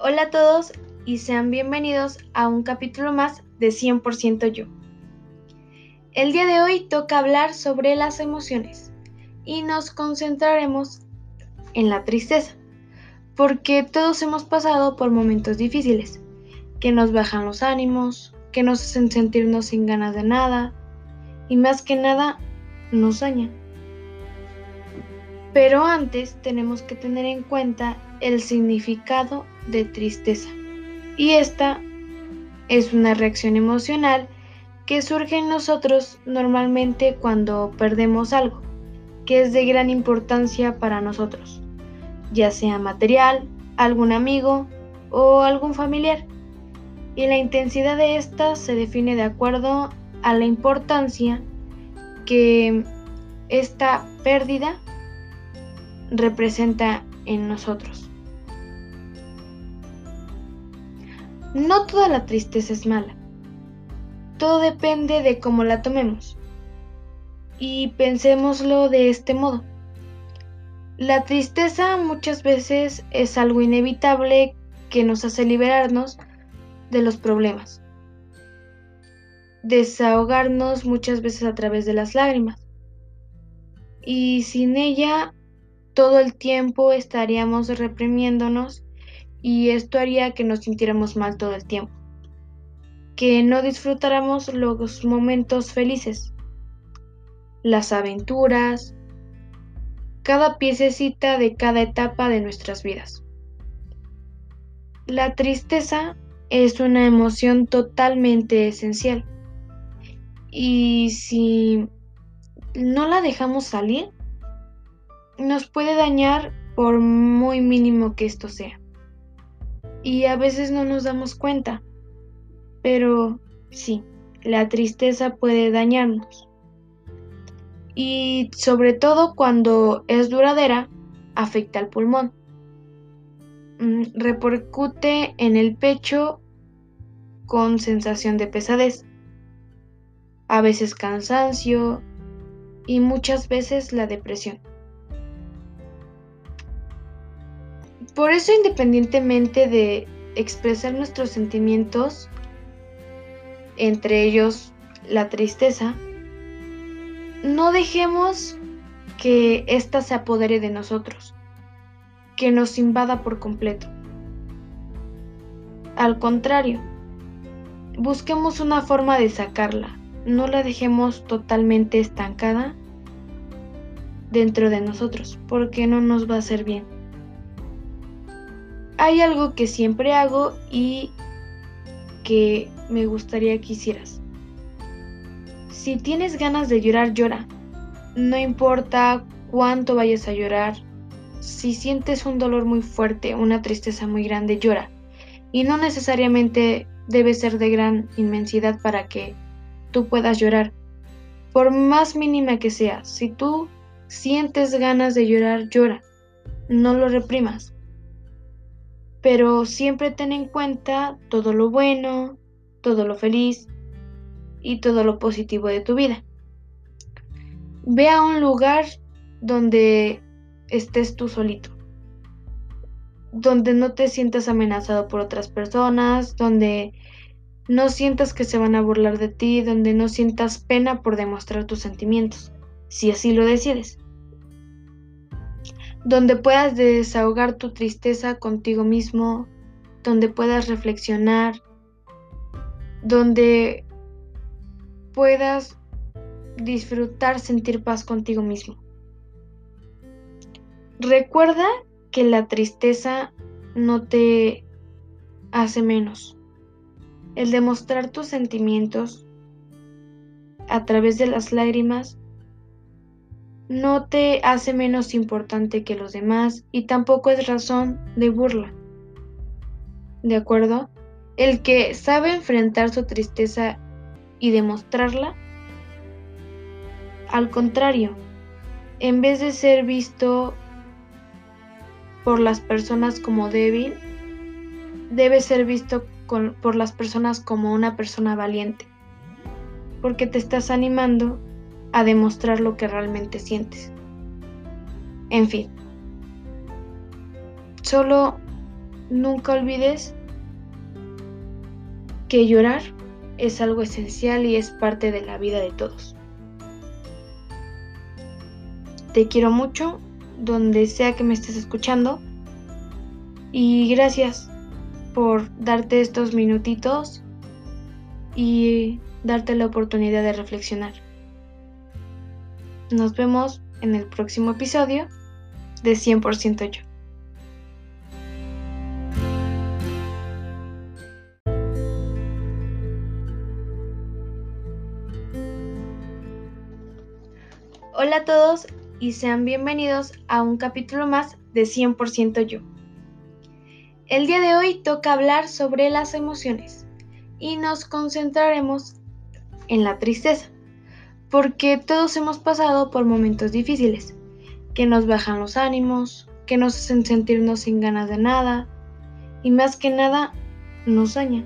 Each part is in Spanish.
Hola a todos y sean bienvenidos a un capítulo más de 100% yo. El día de hoy toca hablar sobre las emociones y nos concentraremos en la tristeza, porque todos hemos pasado por momentos difíciles, que nos bajan los ánimos, que nos hacen sentirnos sin ganas de nada y más que nada nos dañan. Pero antes tenemos que tener en cuenta el significado de tristeza. Y esta es una reacción emocional que surge en nosotros normalmente cuando perdemos algo que es de gran importancia para nosotros, ya sea material, algún amigo o algún familiar. Y la intensidad de esta se define de acuerdo a la importancia que esta pérdida representa en nosotros. No toda la tristeza es mala. Todo depende de cómo la tomemos. Y pensémoslo de este modo. La tristeza muchas veces es algo inevitable que nos hace liberarnos de los problemas. Desahogarnos muchas veces a través de las lágrimas. Y sin ella todo el tiempo estaríamos reprimiéndonos y esto haría que nos sintiéramos mal todo el tiempo, que no disfrutáramos los momentos felices, las aventuras, cada piececita de cada etapa de nuestras vidas. La tristeza es una emoción totalmente esencial y si no la dejamos salir, nos puede dañar por muy mínimo que esto sea. Y a veces no nos damos cuenta. Pero sí, la tristeza puede dañarnos. Y sobre todo cuando es duradera, afecta al pulmón. Mm, repercute en el pecho con sensación de pesadez, a veces cansancio y muchas veces la depresión. Por eso, independientemente de expresar nuestros sentimientos, entre ellos la tristeza, no dejemos que ésta se apodere de nosotros, que nos invada por completo. Al contrario, busquemos una forma de sacarla, no la dejemos totalmente estancada dentro de nosotros, porque no nos va a hacer bien hay algo que siempre hago y que me gustaría que hicieras. Si tienes ganas de llorar, llora. No importa cuánto vayas a llorar. Si sientes un dolor muy fuerte, una tristeza muy grande, llora. Y no necesariamente debe ser de gran inmensidad para que tú puedas llorar. Por más mínima que sea, si tú sientes ganas de llorar, llora. No lo reprimas pero siempre ten en cuenta todo lo bueno, todo lo feliz y todo lo positivo de tu vida. Ve a un lugar donde estés tú solito, donde no te sientas amenazado por otras personas, donde no sientas que se van a burlar de ti, donde no sientas pena por demostrar tus sentimientos, si así lo decides donde puedas desahogar tu tristeza contigo mismo, donde puedas reflexionar, donde puedas disfrutar, sentir paz contigo mismo. Recuerda que la tristeza no te hace menos. El demostrar tus sentimientos a través de las lágrimas no te hace menos importante que los demás y tampoco es razón de burla. ¿De acuerdo? El que sabe enfrentar su tristeza y demostrarla, al contrario, en vez de ser visto por las personas como débil, debe ser visto por las personas como una persona valiente, porque te estás animando a demostrar lo que realmente sientes. En fin, solo nunca olvides que llorar es algo esencial y es parte de la vida de todos. Te quiero mucho, donde sea que me estés escuchando. Y gracias por darte estos minutitos y darte la oportunidad de reflexionar. Nos vemos en el próximo episodio de 100% yo. Hola a todos y sean bienvenidos a un capítulo más de 100% yo. El día de hoy toca hablar sobre las emociones y nos concentraremos en la tristeza, porque todos hemos pasado por momentos difíciles, que nos bajan los ánimos, que nos hacen sentirnos sin ganas de nada y más que nada nos dañan.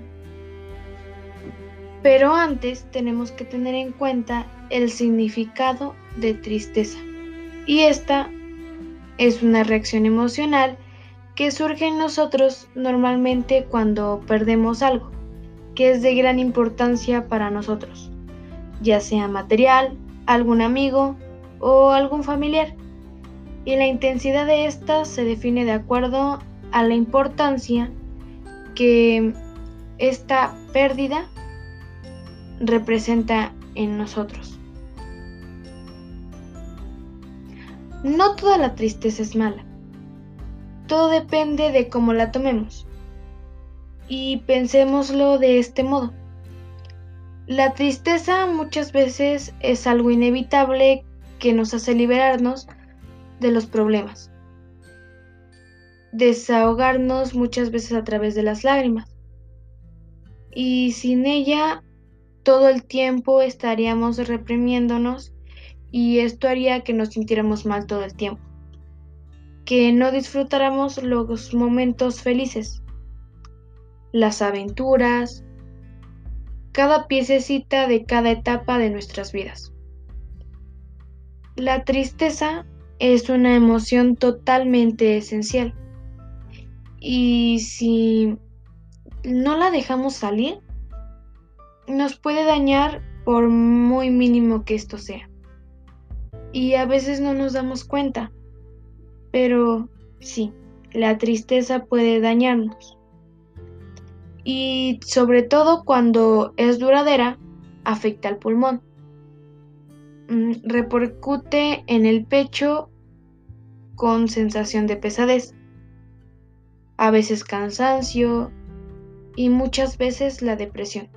Pero antes tenemos que tener en cuenta el significado de tristeza. Y esta es una reacción emocional que surge en nosotros normalmente cuando perdemos algo, que es de gran importancia para nosotros, ya sea material, algún amigo o algún familiar. Y la intensidad de esta se define de acuerdo a la importancia que esta pérdida representa en nosotros. No toda la tristeza es mala. Todo depende de cómo la tomemos. Y pensémoslo de este modo. La tristeza muchas veces es algo inevitable que nos hace liberarnos de los problemas. Desahogarnos muchas veces a través de las lágrimas. Y sin ella, todo el tiempo estaríamos reprimiéndonos y esto haría que nos sintiéramos mal todo el tiempo, que no disfrutáramos los momentos felices, las aventuras, cada piececita de cada etapa de nuestras vidas. La tristeza es una emoción totalmente esencial y si no la dejamos salir, nos puede dañar por muy mínimo que esto sea y a veces no nos damos cuenta. Pero sí, la tristeza puede dañarnos. Y sobre todo cuando es duradera, afecta al pulmón. Mm, repercute en el pecho con sensación de pesadez, a veces cansancio y muchas veces la depresión.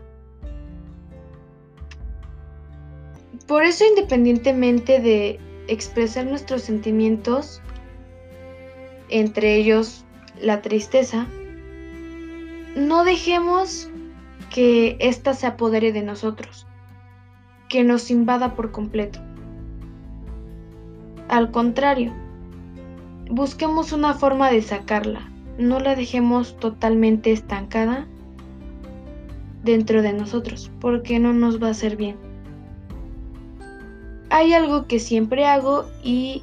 Por eso, independientemente de expresar nuestros sentimientos, entre ellos la tristeza, no dejemos que ésta se apodere de nosotros, que nos invada por completo. Al contrario, busquemos una forma de sacarla, no la dejemos totalmente estancada dentro de nosotros, porque no nos va a hacer bien hay algo que siempre hago y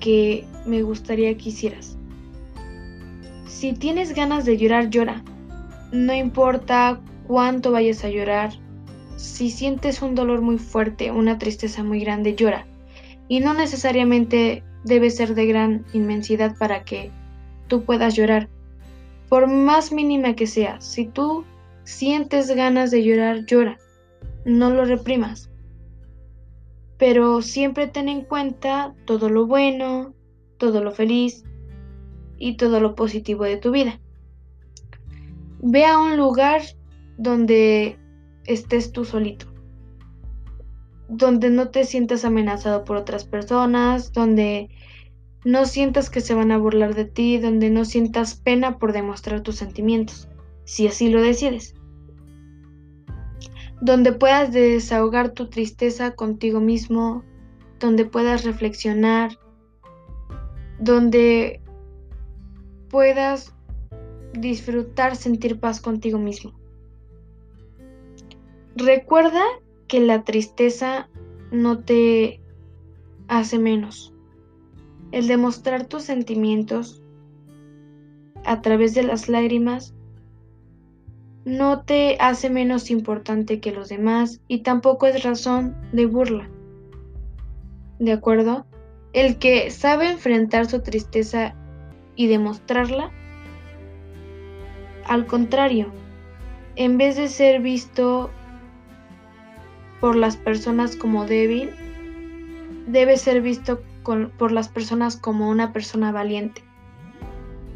que me gustaría que hicieras. Si tienes ganas de llorar, llora. No importa cuánto vayas a llorar. Si sientes un dolor muy fuerte, una tristeza muy grande, llora. Y no necesariamente debe ser de gran inmensidad para que tú puedas llorar. Por más mínima que sea, si tú sientes ganas de llorar, llora. No lo reprimas pero siempre ten en cuenta todo lo bueno, todo lo feliz y todo lo positivo de tu vida. Ve a un lugar donde estés tú solito, donde no te sientas amenazado por otras personas, donde no sientas que se van a burlar de ti, donde no sientas pena por demostrar tus sentimientos, si así lo decides donde puedas desahogar tu tristeza contigo mismo, donde puedas reflexionar, donde puedas disfrutar, sentir paz contigo mismo. Recuerda que la tristeza no te hace menos. El demostrar tus sentimientos a través de las lágrimas no te hace menos importante que los demás y tampoco es razón de burla. ¿De acuerdo? El que sabe enfrentar su tristeza y demostrarla, al contrario, en vez de ser visto por las personas como débil, debe ser visto por las personas como una persona valiente,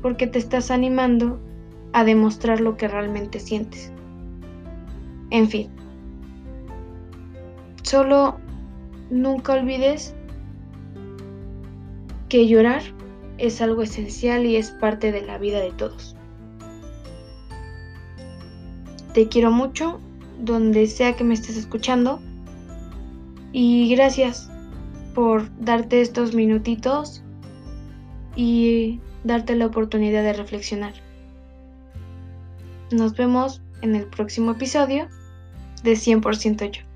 porque te estás animando a demostrar lo que realmente sientes. En fin, solo nunca olvides que llorar es algo esencial y es parte de la vida de todos. Te quiero mucho, donde sea que me estés escuchando, y gracias por darte estos minutitos y darte la oportunidad de reflexionar. Nos vemos en el próximo episodio de 100% yo.